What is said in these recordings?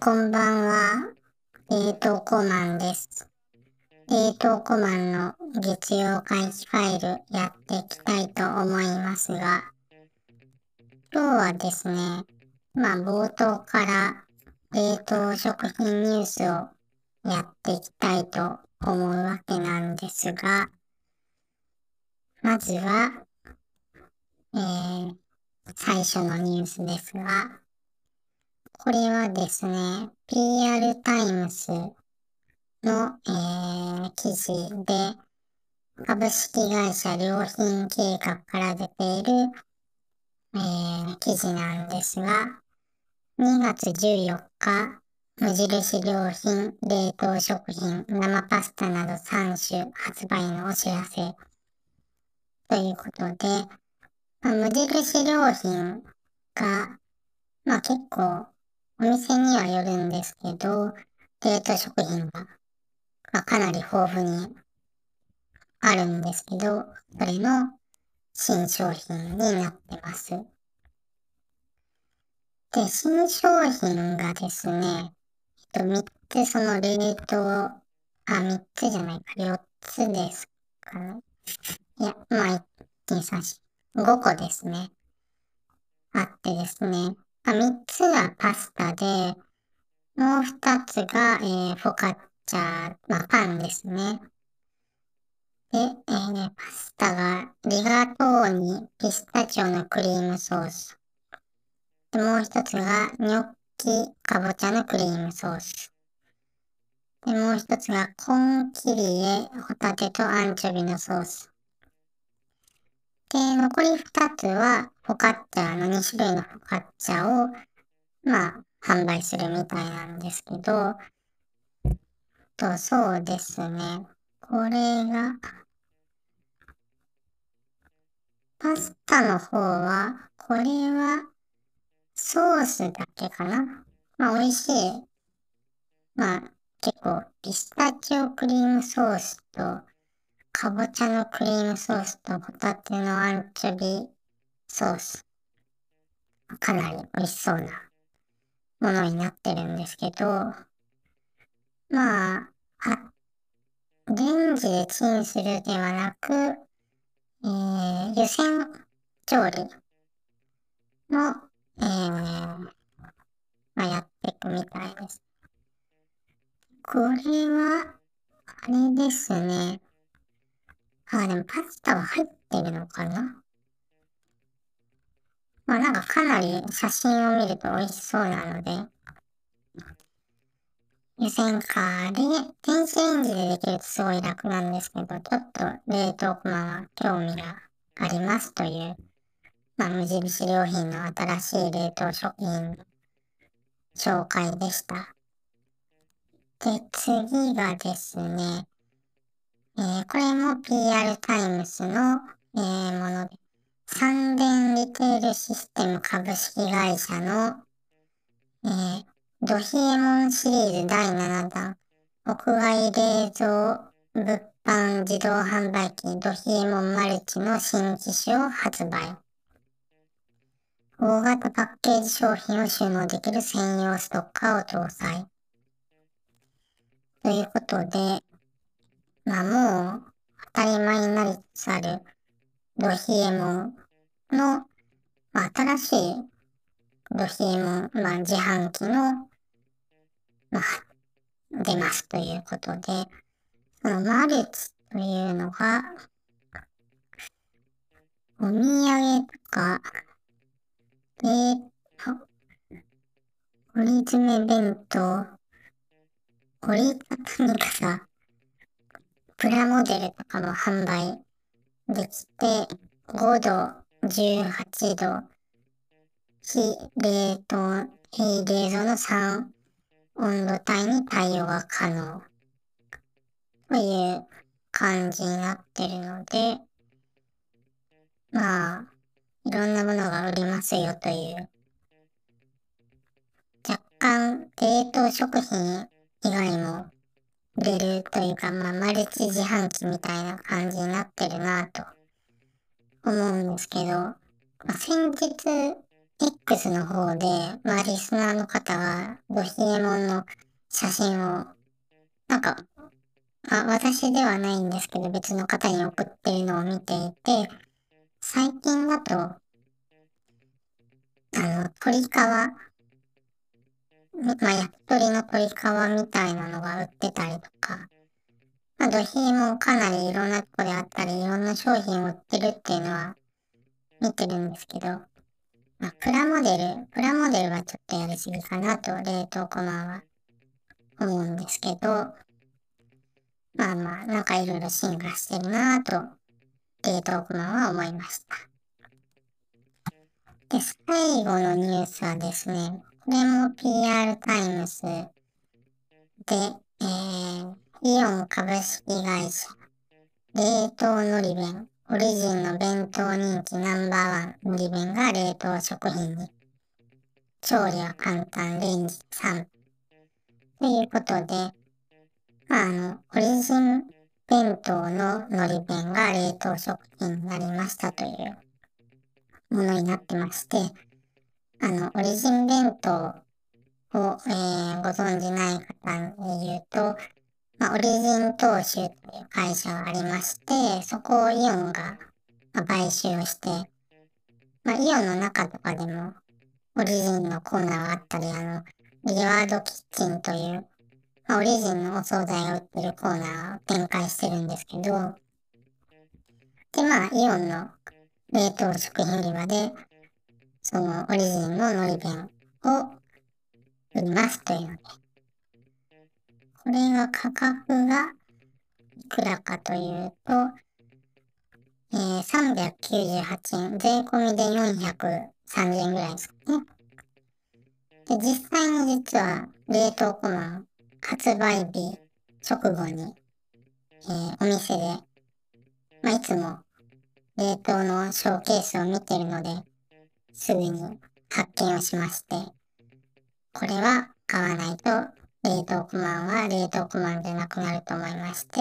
こんばんは、冷凍コマンです。冷凍コマンの月曜回帰ファイルやっていきたいと思いますが、今日はですね、まあ冒頭から冷凍食品ニュースをやっていきたいと思うわけなんですが、まずは、えー、最初のニュースですが、これはですね、PR タイムスの、えー、記事で、株式会社良品計画から出ている、えー、記事なんですが、2月14日、無印良品冷凍食品生パスタなど3種発売のお知らせということで、まあ、無印良品が、まあ結構お店にはよるんですけど、冷凍食品が、まあ、かなり豊富にあるんですけど、それの新商品になってます。で、新商品がですね、えっと、3つその冷凍、あ、3つじゃないか、4つですかね。いや、まあ、1、2、3、5個ですね。あってですね。あ、3つがパスタで、もう2つが、えー、フォカッチャ、まあ、パンですね。で、えーね、パスタがリガトーニピスタチオのクリームソース。で、もう一つがニョッキかぼちゃのクリームソース。で、もう一つがコンキリエホタテとアンチョビのソース。で、残り二つはフォカッチャの2種類のフォカッチャを、まあ、販売するみたいなんですけど、と、そうですね。これが、パスタの方は、これは、ソースだけかな。まあ、美味しい。まあ、結構、ピスタチオクリームソースと、かぼちゃのクリームソースと、ホタテのアンチョビソース。かなり美味しそうなものになってるんですけど、まあ、あ、レンジでチンするではなく、えー、湯煎調理の、えー、まあ、やっていくみたいです。これは、あれですね。あ、でもパスタは入ってるのかな？まあなんかかなり写真を見ると美味しそうなので、湯煎かで、電子レンジでできるとすごい楽なんですけど、ちょっと冷凍コマは興味がありますという、まあ無印良品の新しい冷凍食品紹介でした。で、次がですね、えー、これも PR タイムスの、えー、もので、三電リテールシステム株式会社の、えー、ドヒエモンシリーズ第7弾、屋外冷蔵物販自動販売機ドヒエモンマルチの新機種を発売。大型パッケージ商品を収納できる専用ストッカーを搭載。ということで、まあもう当たり前になりつつあるドヒエモンの、まあ、新しいドヒエモン、まあ、自販機の、まあ、出ますということで、そのマルチというのが、お土産とか、で、折り詰め弁当、折りたたみ傘、プラモデルとかも販売できて、5度、18度、非冷凍、非冷蔵の3温度帯に対応が可能という感じになってるので、まあ、いろんなものが売りますよという、若干冷凍食品以外もれるというか、まあ、マルチ自販機みたいな感じになってるなと思うんですけど、まあ、先日、X の方で、まあ、リスナーの方が、ドヒエモンの写真を、なんか、まあ、私ではないんですけど、別の方に送ってるのを見ていて、最近だと、あの、鳥皮、まあ、焼き鳥の鶏皮みたいなのが売ってたりとか、まあ、ドヒーもかなりいろんなとこであったり、いろんな商品を売ってるっていうのは見てるんですけど、まあ、プラモデル、プラモデルはちょっとやりすぎかなと、冷凍庫マンは思うんですけど、まあまあ、なんかいろいろ進化してるなぁと、冷凍庫マンは思いました。で、最後のニュースはですね、これも PR TIMES で、えー、イオン株式会社、冷凍のり弁、オリジンの弁当人気ナンバーワンのり弁が冷凍食品に。調理は簡単、レンジ3。ということで、まあ、あの、オリジン弁当ののり弁が冷凍食品になりましたというものになってまして、あの、オリジン弁当を、えー、ご存じない方に言うと、まあ、オリジン投資という会社がありまして、そこをイオンが、まあ、買収をして、まあ、イオンの中とかでも、オリジンのコーナーがあったり、あの、リワードキッチンというまあ、オリジンのお惣菜を売ってるコーナーを展開してるんですけど、で、まあ、イオンの冷凍食品売り場で、そのオリジンの海苔弁を売りますというので、これが価格がいくらかというと、えー、398円、税込みで430円ぐらいですかね。で、実際に実は冷凍コマン発売日直後に、えー、お店で、まあ、いつも冷凍のショーケースを見てるので、すぐに発見をしまして、これは買わないと冷凍コマンは冷凍コマンでなくなると思いまして、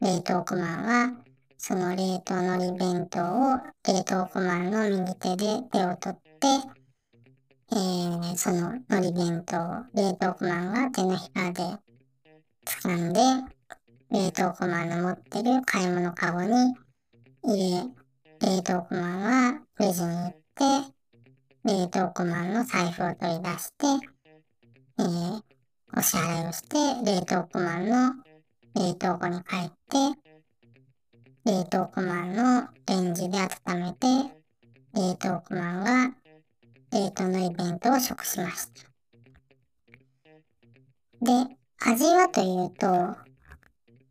冷凍コマンはその冷凍のり弁当を冷凍コマンの右手で手を取って、えー、その海苔弁当を、冷凍コマンが手のひらで掴んで、冷凍コマンの持ってる買い物かごに入れ、冷凍コマンはレジに行っ、冷凍コマンの財布を取り出して、えー、お支払いをして、冷凍コマンの冷凍庫に帰って、冷凍コマンのレンジで温めて、冷凍コマンが冷凍のイベントを食しました。で、味はというと、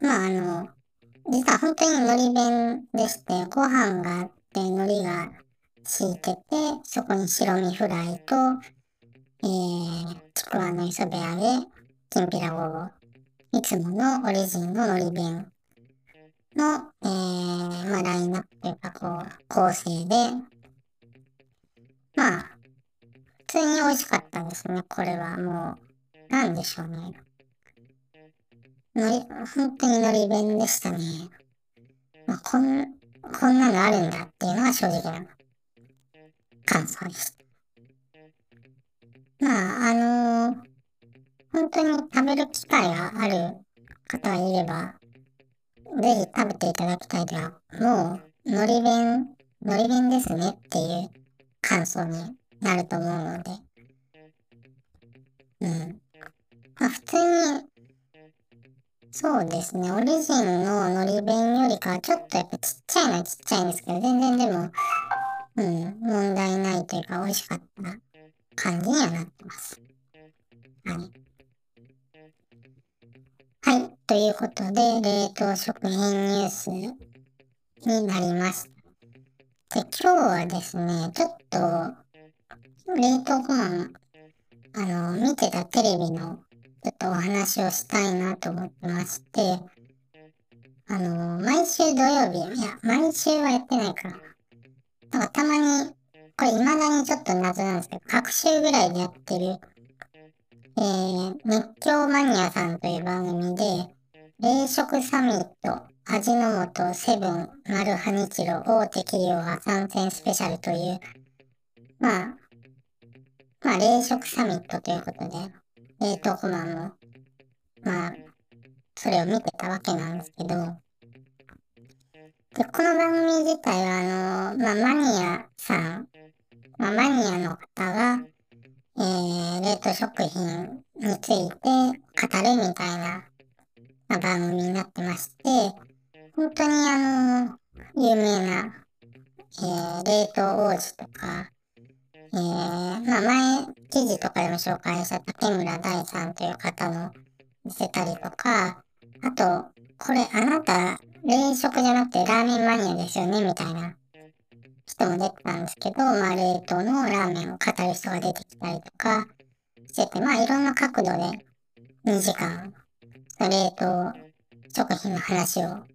まああの、実は本当に海苔弁でして、ご飯があって海苔が敷いてて、そこに白身フライと、えー、ちくわの磯辺揚げ、きんぴらごぼう、いつものオリジンの海苔弁の、えー、まあラインナップというかこう、構成で、まあ、普通に美味しかったですね、これはもう。なんでしょうね。のり、本当にのり弁でしたね。まあ、こん、こんなのあるんだっていうのが正直な感想でした。まあ、あのー、本当に食べる機会がある方がいれば、ぜひ食べていただきたいでは、もう、のり弁、のり弁ですねっていう感想になると思うので。うん。まあ普通に、そうですね、オリジンののり弁よりかはちょっとやっぱちっちゃいのはちっちゃいんですけど、全然でも、うん、問題ないというか美味しかった感じにはなってます。はい。はい。ということで、冷凍食品ニュースになりました。で、今日はですね、ちょっと、冷凍ご飯、あの、見てたテレビのちょっとお話をしたいなと思ってまして、あの、毎週土曜日、いや、毎週はやってないかな。んかたまに、これ未だにちょっと謎なんですけど、各週ぐらいでやってる、えー、熱狂マニアさんという番組で、冷食サミット味の素セブンマルハニチロ大手企業が参戦スペシャルという、まあ、まあ、冷食サミットということで、冷凍コマンも、まあ、それを見てたわけなんですけど、で、この番組自体は、あの、まあ、マニアさん、まあ、マニアの方が、えー、冷凍食品について語るみたいな、まあ、番組になってまして、本当にあの、有名な、えー、冷凍王子とか、えー、まあ前、記事とかでも紹介した竹村大さんという方の見せたりとか、あと、これあなた、冷食じゃなくてラーメンマニアですよね、みたいな人も出てたんですけど、まあ冷凍のラーメンを語る人が出てきたりとかしてて、まあいろんな角度で2時間、冷凍食品の話を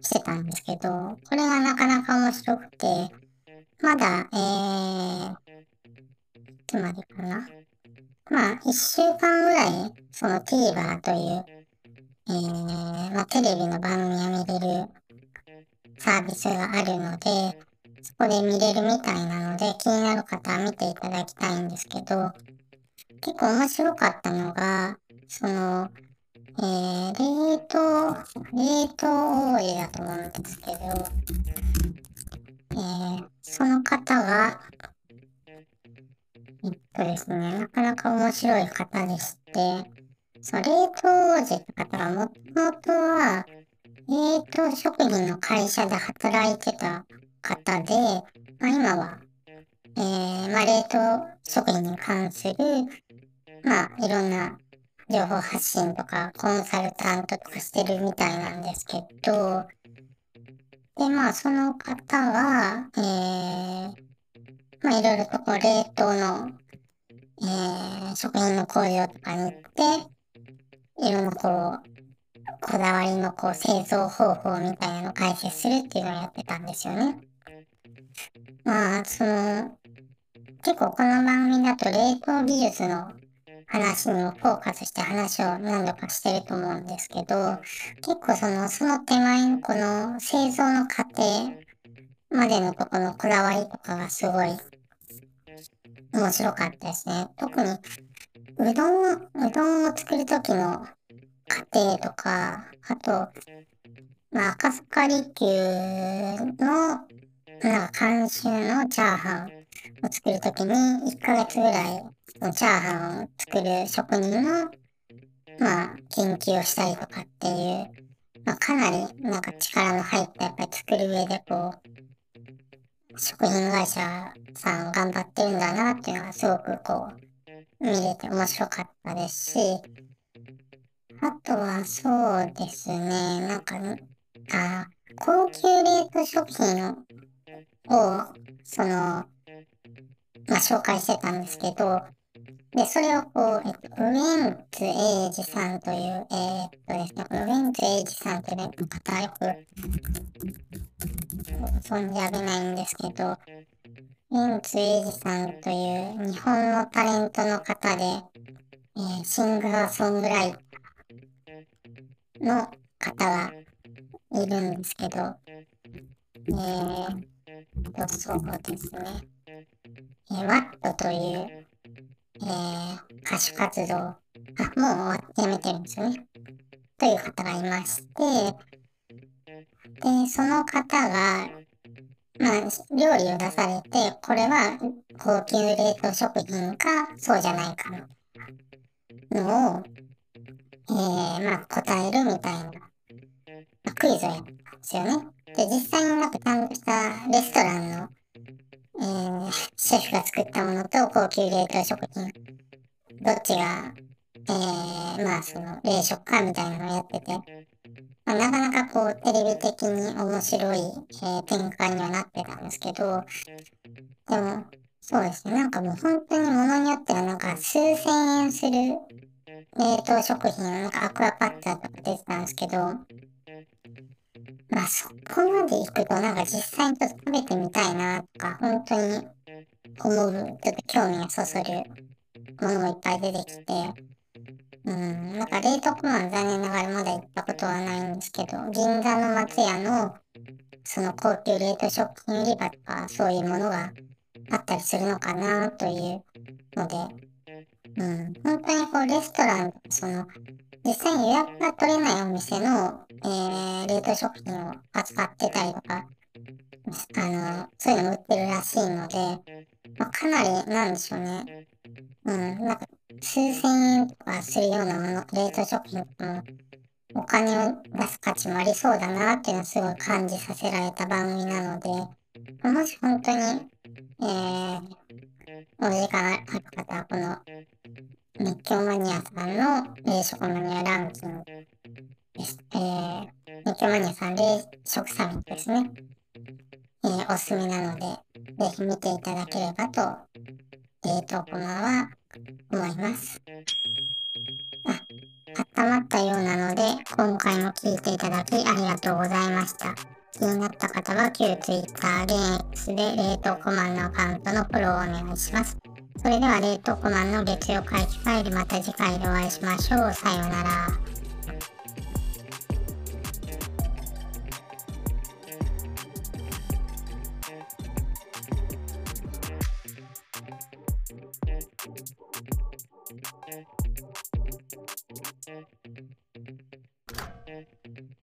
してたんですけど、これがなかなか面白くて、まだ、えー、つまりかな。まあ、一週間ぐらい、その TVer という、えー、まあ、テレビの番組を見れるサービスがあるので、そこで見れるみたいなので、気になる方は見ていただきたいんですけど、結構面白かったのが、その、えー、冷凍、冷凍オイだと思うんですけど、えー、その方が、えっとですね、なかなか面白い方でして、その冷凍王子って方がもともとは、冷凍食品の会社で働いてた方で、まあ、今は、えー、まあ、冷凍食品に関する、まあ、いろんな情報発信とか、コンサルタントとかしてるみたいなんですけど、で、まあ、その方は、えー、まあいろいろとこう冷凍の、えー、食品の工場とかに行って、いろんなこう、こだわりのこう製造方法みたいなのを解説するっていうのをやってたんですよね。まあ、その、結構この番組だと冷凍技術の話にもフォーカスして話を何度かしてると思うんですけど、結構その、その手前のこの製造の過程までのとこのこだわりとかがすごい面白かったですね。特に、うどん、うどんを作るときの過程とか、あと、まあ、赤坂離宮の、なんか監修のチャーハンを作るときに、1ヶ月ぐらい、チャーハンを作る職人の、まあ、研究をしたりとかっていう、まあ、かなり、なんか力の入った、やっぱり作る上でこう、食品会社さん頑張ってるんだなっていうのはすごくこう、見れて面白かったですし、あとはそうですね、なんか、あ高級冷凍食品を、その、まあ、紹介してたんですけど、で、それをこう、えっと、ウエンツエイジさんという、えー、っとですね、ウエンツエイジさんという方よく存じ上げないんですけど、ウエンツエイジさんという日本のタレントの方で、えー、シンガーソングライターの方がいるんですけど、えー、と、そうですね、えー、ワットというえー、歌手活動、あ、もうやめてるんですよね。という方がいまして、で、その方が、まあ、料理を出されて、これは高級冷凍食品か、そうじゃないかの、のを、えー、まあ、答えるみたいな、まあ、クイズをやったんですよね。で、実際になんかちゃんとしたレストランのえー、シェフが作ったものと高級冷凍食品、どっちが、えー、まあその冷食かみたいなのをやってて、まあ、なかなかこうテレビ的に面白い、えー、展開にはなってたんですけど、でも、そうですね、なんかもう本当に物によってはなんか数千円する冷凍食品、なんかアクアパッツァとか出てたんですけど、まあそこまで行くとなんか実際にちょっと食べてみたいなとか、本当に思う、ちょっと興味がそそるものもいっぱい出てきて、うん、なんか冷凍庫マン残念ながらまだ行ったことはないんですけど、銀座の松屋のその高級冷凍食品売り場とかそういうものがあったりするのかなというので、うん、本当にこうレストラン、その実際に予約が取れないお店の、えー、冷凍食品を扱ってたりとか、あの、そういうの売ってるらしいので、まあ、かなり、なんでしょうね。うん、なんか、数千円とかするようなもの、冷凍食品も、お金を出す価値もありそうだなっていうのをすごい感じさせられた番組なので、もし本当に、えー、お時間ある方は、この、熱狂マニアさんの冷食マニアランキングです。えー、熱狂マニアさん冷食サミットですね。えー、おすすめなので、ぜひ見ていただければと、冷凍コマは思います。あ、温まったようなので、今回も聞いていただきありがとうございました。気になった方は旧 Twitter、現 X で冷凍コマンのアカウントのフォローをお願いします。それでは冷凍コマンの月曜回帰ファイルまた次回でお会いしましょう。さようなら。Thank you.